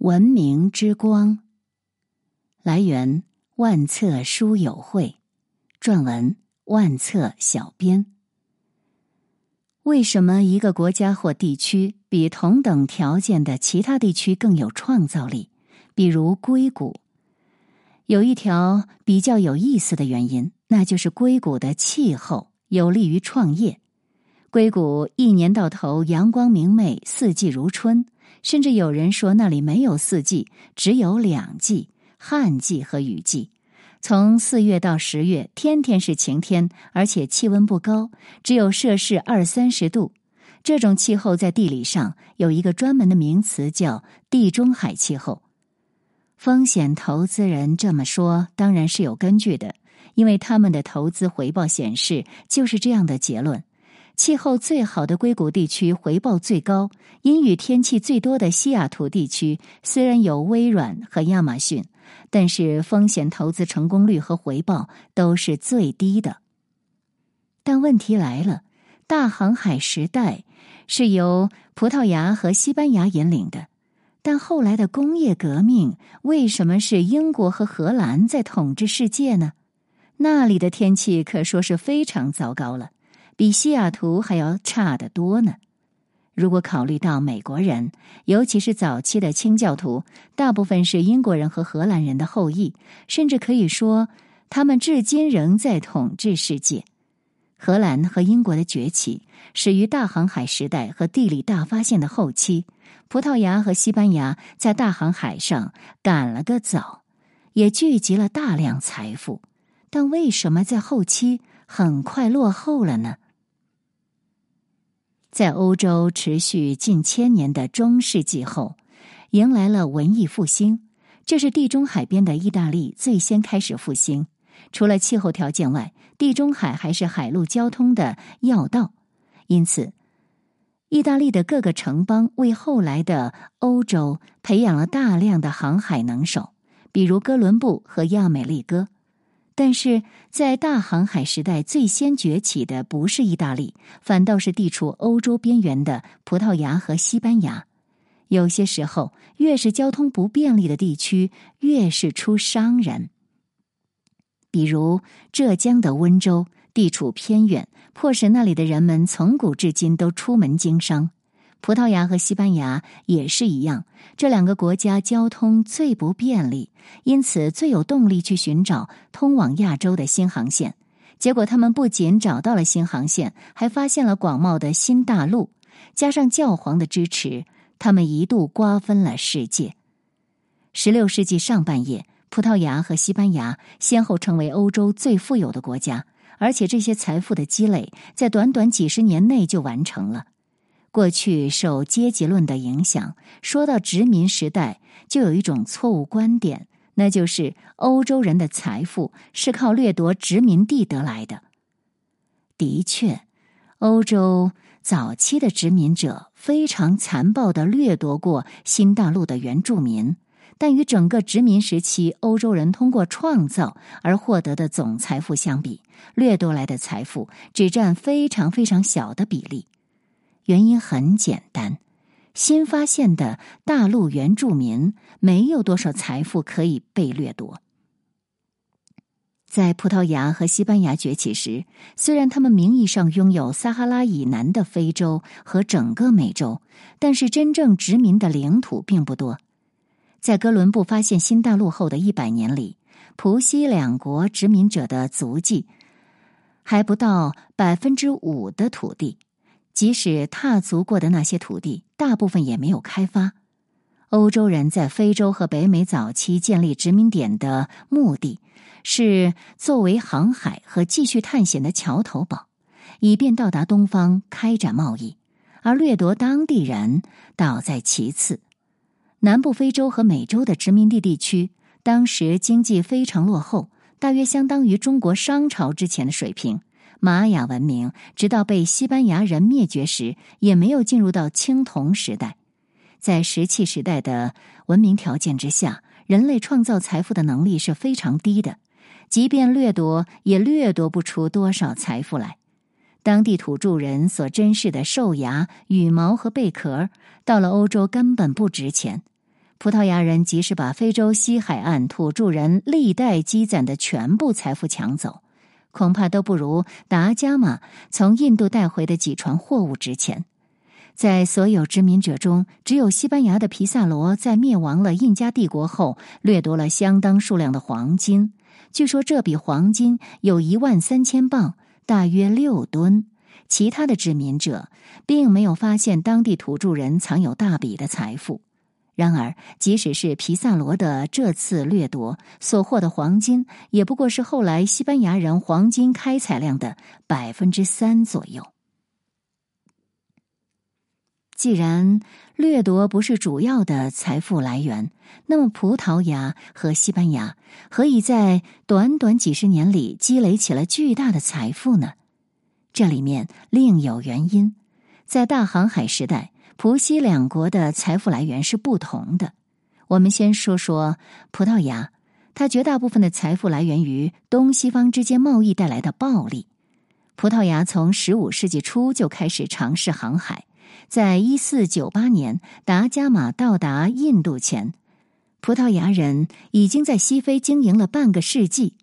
文明之光。来源：万册书友会，撰文：万册小编。为什么一个国家或地区比同等条件的其他地区更有创造力？比如硅谷，有一条比较有意思的原因，那就是硅谷的气候有利于创业。硅谷一年到头阳光明媚，四季如春。甚至有人说，那里没有四季，只有两季：旱季和雨季。从四月到十月，天天是晴天，而且气温不高，只有摄氏二三十度。这种气候在地理上有一个专门的名词，叫地中海气候。风险投资人这么说，当然是有根据的，因为他们的投资回报显示就是这样的结论。气候最好的硅谷地区回报最高，阴雨天气最多的西雅图地区虽然有微软和亚马逊，但是风险投资成功率和回报都是最低的。但问题来了，大航海时代是由葡萄牙和西班牙引领的，但后来的工业革命为什么是英国和荷兰在统治世界呢？那里的天气可说是非常糟糕了。比西雅图还要差得多呢。如果考虑到美国人，尤其是早期的清教徒，大部分是英国人和荷兰人的后裔，甚至可以说他们至今仍在统治世界。荷兰和英国的崛起始于大航海时代和地理大发现的后期。葡萄牙和西班牙在大航海上赶了个早，也聚集了大量财富，但为什么在后期很快落后了呢？在欧洲持续近千年的中世纪后，迎来了文艺复兴。这是地中海边的意大利最先开始复兴。除了气候条件外，地中海还是海陆交通的要道，因此，意大利的各个城邦为后来的欧洲培养了大量的航海能手，比如哥伦布和亚美利哥。但是在大航海时代，最先崛起的不是意大利，反倒是地处欧洲边缘的葡萄牙和西班牙。有些时候，越是交通不便利的地区，越是出商人。比如浙江的温州，地处偏远，迫使那里的人们从古至今都出门经商。葡萄牙和西班牙也是一样，这两个国家交通最不便利，因此最有动力去寻找通往亚洲的新航线。结果，他们不仅找到了新航线，还发现了广袤的新大陆。加上教皇的支持，他们一度瓜分了世界。十六世纪上半叶，葡萄牙和西班牙先后成为欧洲最富有的国家，而且这些财富的积累在短短几十年内就完成了。过去受阶级论的影响，说到殖民时代，就有一种错误观点，那就是欧洲人的财富是靠掠夺殖民地得来的。的确，欧洲早期的殖民者非常残暴的掠夺过新大陆的原住民，但与整个殖民时期欧洲人通过创造而获得的总财富相比，掠夺来的财富只占非常非常小的比例。原因很简单，新发现的大陆原住民没有多少财富可以被掠夺。在葡萄牙和西班牙崛起时，虽然他们名义上拥有撒哈拉以南的非洲和整个美洲，但是真正殖民的领土并不多。在哥伦布发现新大陆后的一百年里，葡西两国殖民者的足迹还不到百分之五的土地。即使踏足过的那些土地，大部分也没有开发。欧洲人在非洲和北美早期建立殖民点的目的，是作为航海和继续探险的桥头堡，以便到达东方开展贸易。而掠夺当地人倒在其次。南部非洲和美洲的殖民地地区，当时经济非常落后，大约相当于中国商朝之前的水平。玛雅文明直到被西班牙人灭绝时，也没有进入到青铜时代。在石器时代的文明条件之下，人类创造财富的能力是非常低的，即便掠夺，也掠夺不出多少财富来。当地土著人所珍视的兽牙、羽毛和贝壳，到了欧洲根本不值钱。葡萄牙人即使把非洲西海岸土著人历代积攒的全部财富抢走，恐怕都不如达伽马从印度带回的几船货物值钱。在所有殖民者中，只有西班牙的皮萨罗在灭亡了印加帝国后，掠夺了相当数量的黄金。据说这笔黄金有一万三千磅，大约六吨。其他的殖民者并没有发现当地土著人藏有大笔的财富。然而，即使是皮萨罗的这次掠夺所获的黄金，也不过是后来西班牙人黄金开采量的百分之三左右。既然掠夺不是主要的财富来源，那么葡萄牙和西班牙何以在短短几十年里积累起了巨大的财富呢？这里面另有原因。在大航海时代，葡西两国的财富来源是不同的。我们先说说葡萄牙，它绝大部分的财富来源于东西方之间贸易带来的暴利。葡萄牙从十五世纪初就开始尝试航海。在一四九八年，达伽马到达印度前，葡萄牙人已经在西非经营了半个世纪。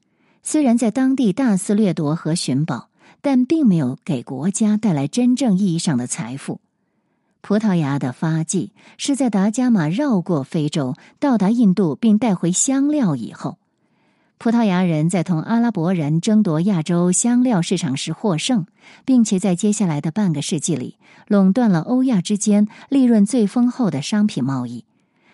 虽然在当地大肆掠夺和寻宝，但并没有给国家带来真正意义上的财富。葡萄牙的发迹是在达伽马绕过非洲，到达印度并带回香料以后。葡萄牙人在同阿拉伯人争夺亚洲香料市场时获胜，并且在接下来的半个世纪里垄断了欧亚之间利润最丰厚的商品贸易。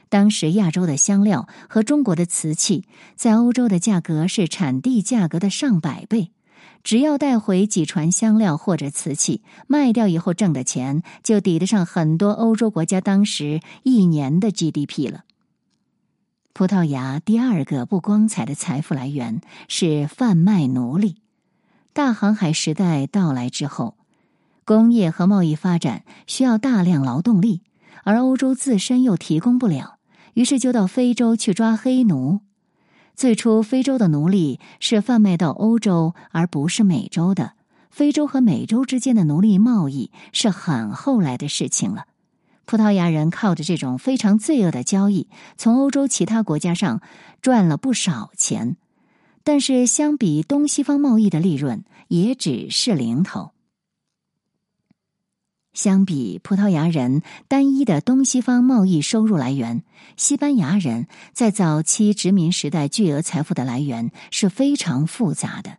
当时，亚洲的香料和中国的瓷器在欧洲的价格是产地价格的上百倍。只要带回几船香料或者瓷器，卖掉以后挣的钱就抵得上很多欧洲国家当时一年的 GDP 了。葡萄牙第二个不光彩的财富来源是贩卖奴隶。大航海时代到来之后，工业和贸易发展需要大量劳动力，而欧洲自身又提供不了，于是就到非洲去抓黑奴。最初，非洲的奴隶是贩卖到欧洲，而不是美洲的。非洲和美洲之间的奴隶贸易是很后来的事情了。葡萄牙人靠着这种非常罪恶的交易，从欧洲其他国家上赚了不少钱，但是相比东西方贸易的利润，也只是零头。相比葡萄牙人单一的东西方贸易收入来源，西班牙人在早期殖民时代巨额财富的来源是非常复杂的。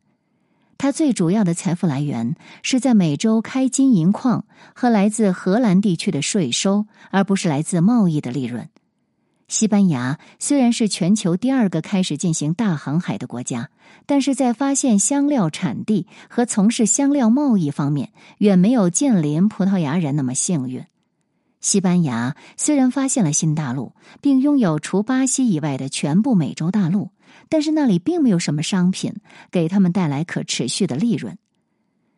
它最主要的财富来源是在美洲开金银矿和来自荷兰地区的税收，而不是来自贸易的利润。西班牙虽然是全球第二个开始进行大航海的国家，但是在发现香料产地和从事香料贸易方面，远没有近邻葡萄牙人那么幸运。西班牙虽然发现了新大陆，并拥有除巴西以外的全部美洲大陆。但是那里并没有什么商品给他们带来可持续的利润。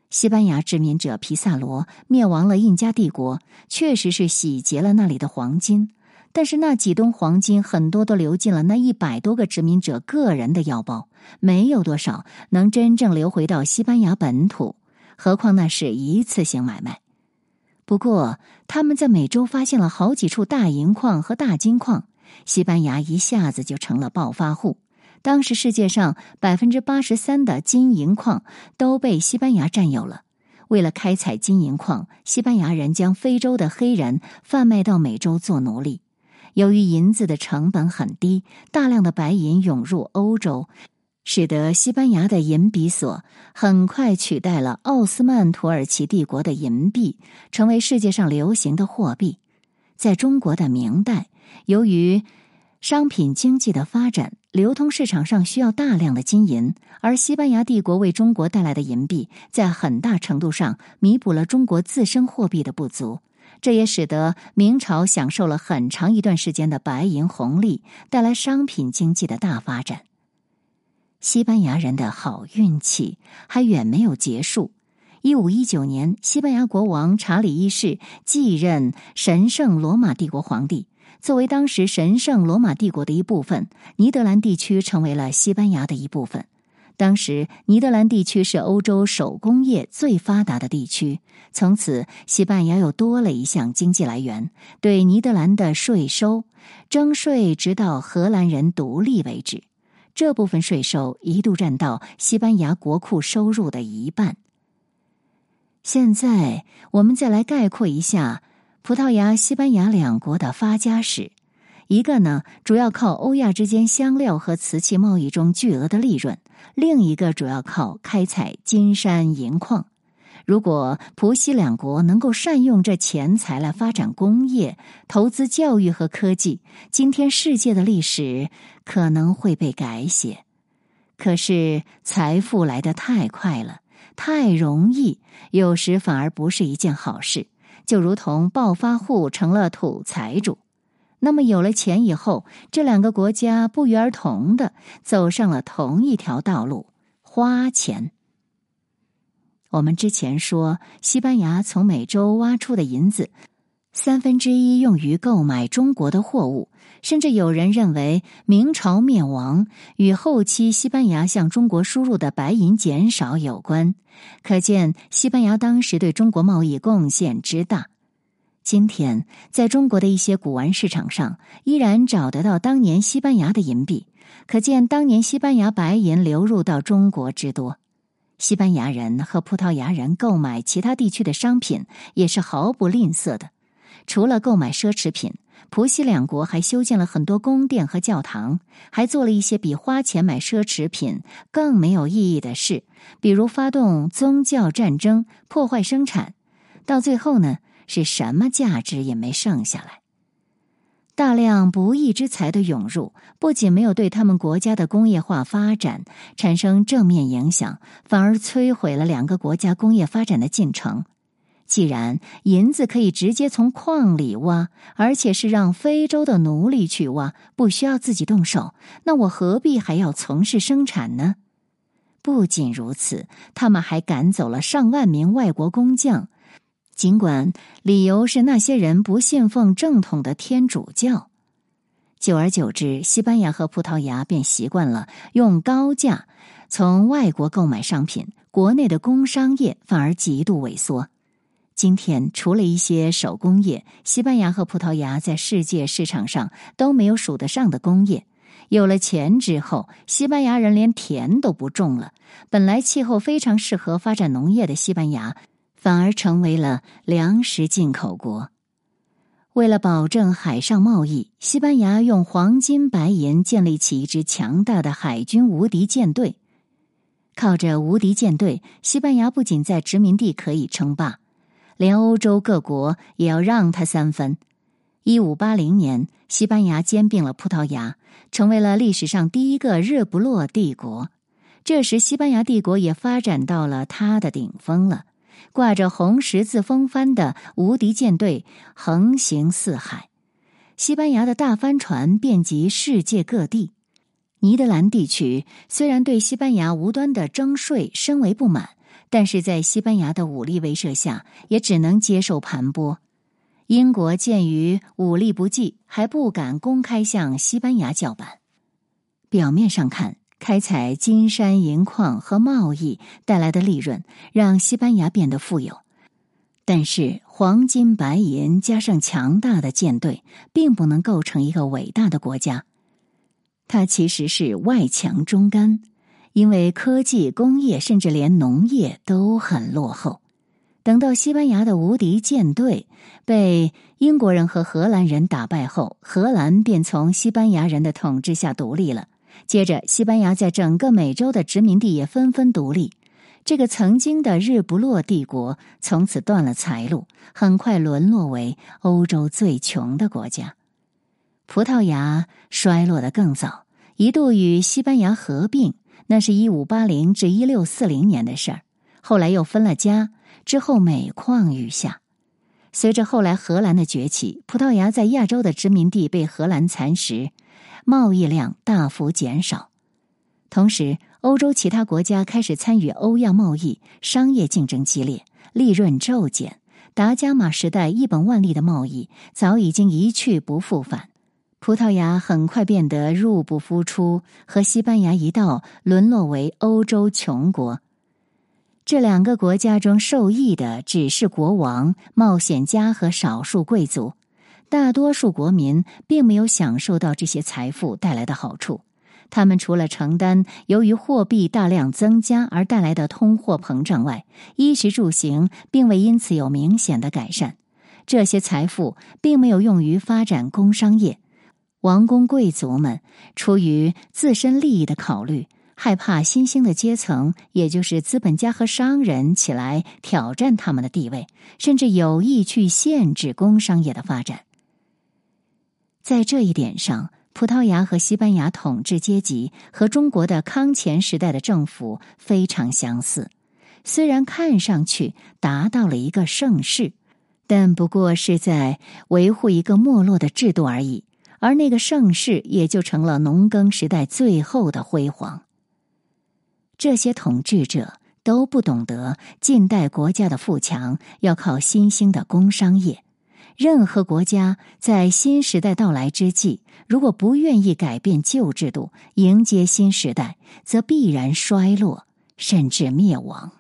西班牙殖民者皮萨罗灭亡了印加帝国，确实是洗劫了那里的黄金，但是那几吨黄金很多都流进了那一百多个殖民者个人的腰包，没有多少能真正流回到西班牙本土。何况那是一次性买卖。不过他们在美洲发现了好几处大银矿和大金矿，西班牙一下子就成了暴发户。当时世界上百分之八十三的金银矿都被西班牙占有了。为了开采金银矿，西班牙人将非洲的黑人贩卖到美洲做奴隶。由于银子的成本很低，大量的白银涌入欧洲，使得西班牙的银比索很快取代了奥斯曼土耳其帝国的银币，成为世界上流行的货币。在中国的明代，由于商品经济的发展，流通市场上需要大量的金银，而西班牙帝国为中国带来的银币，在很大程度上弥补了中国自身货币的不足。这也使得明朝享受了很长一段时间的白银红利，带来商品经济的大发展。西班牙人的好运气还远没有结束。一五一九年，西班牙国王查理一世继任神圣罗马帝国皇帝。作为当时神圣罗马帝国的一部分，尼德兰地区成为了西班牙的一部分。当时，尼德兰地区是欧洲手工业最发达的地区。从此，西班牙又多了一项经济来源——对尼德兰的税收征税，直到荷兰人独立为止。这部分税收一度占到西班牙国库收入的一半。现在，我们再来概括一下葡萄牙、西班牙两国的发家史。一个呢，主要靠欧亚之间香料和瓷器贸易中巨额的利润；另一个主要靠开采金山银矿。如果葡西两国能够善用这钱财来发展工业、投资教育和科技，今天世界的历史可能会被改写。可是财富来得太快了，太容易，有时反而不是一件好事。就如同暴发户成了土财主。那么有了钱以后，这两个国家不约而同的走上了同一条道路——花钱。我们之前说，西班牙从美洲挖出的银子，三分之一用于购买中国的货物，甚至有人认为明朝灭亡与后期西班牙向中国输入的白银减少有关。可见西班牙当时对中国贸易贡献之大。今天，在中国的一些古玩市场上，依然找得到当年西班牙的银币，可见当年西班牙白银流入到中国之多。西班牙人和葡萄牙人购买其他地区的商品也是毫不吝啬的。除了购买奢侈品，葡西两国还修建了很多宫殿和教堂，还做了一些比花钱买奢侈品更没有意义的事，比如发动宗教战争、破坏生产。到最后呢？是什么价值也没剩下来。大量不义之财的涌入，不仅没有对他们国家的工业化发展产生正面影响，反而摧毁了两个国家工业发展的进程。既然银子可以直接从矿里挖，而且是让非洲的奴隶去挖，不需要自己动手，那我何必还要从事生产呢？不仅如此，他们还赶走了上万名外国工匠。尽管理由是那些人不信奉正统的天主教，久而久之，西班牙和葡萄牙便习惯了用高价从外国购买商品，国内的工商业反而极度萎缩。今天，除了一些手工业，西班牙和葡萄牙在世界市场上都没有数得上的工业。有了钱之后，西班牙人连田都不种了。本来气候非常适合发展农业的西班牙。反而成为了粮食进口国。为了保证海上贸易，西班牙用黄金白银建立起一支强大的海军无敌舰队。靠着无敌舰队，西班牙不仅在殖民地可以称霸，连欧洲各国也要让他三分。一五八零年，西班牙兼并了葡萄牙，成为了历史上第一个日不落帝国。这时，西班牙帝国也发展到了它的顶峰了。挂着红十字风帆的无敌舰队横行四海，西班牙的大帆船遍及世界各地。尼德兰地区虽然对西班牙无端的征税深为不满，但是在西班牙的武力威慑下，也只能接受盘剥。英国鉴于武力不济，还不敢公开向西班牙叫板。表面上看。开采金山银矿和贸易带来的利润，让西班牙变得富有。但是，黄金白银加上强大的舰队，并不能构成一个伟大的国家。它其实是外强中干，因为科技、工业，甚至连农业都很落后。等到西班牙的无敌舰队被英国人和荷兰人打败后，荷兰便从西班牙人的统治下独立了。接着，西班牙在整个美洲的殖民地也纷纷独立。这个曾经的日不落帝国从此断了财路，很快沦落为欧洲最穷的国家。葡萄牙衰落的更早，一度与西班牙合并，那是一五八零至一六四零年的事儿。后来又分了家，之后每况愈下。随着后来荷兰的崛起，葡萄牙在亚洲的殖民地被荷兰蚕食。贸易量大幅减少，同时欧洲其他国家开始参与欧亚贸易，商业竞争激烈，利润骤减。达伽马时代一本万利的贸易早已经一去不复返。葡萄牙很快变得入不敷出，和西班牙一道沦落为欧洲穷国。这两个国家中受益的只是国王、冒险家和少数贵族，大多数国民并没有享受到这些财富带来的好处。他们除了承担由于货币大量增加而带来的通货膨胀外，衣食住行并未因此有明显的改善。这些财富并没有用于发展工商业。王公贵族们出于自身利益的考虑，害怕新兴的阶层，也就是资本家和商人起来挑战他们的地位，甚至有意去限制工商业的发展。在这一点上。葡萄牙和西班牙统治阶级和中国的康乾时代的政府非常相似，虽然看上去达到了一个盛世，但不过是在维护一个没落的制度而已，而那个盛世也就成了农耕时代最后的辉煌。这些统治者都不懂得近代国家的富强要靠新兴的工商业。任何国家在新时代到来之际，如果不愿意改变旧制度，迎接新时代，则必然衰落，甚至灭亡。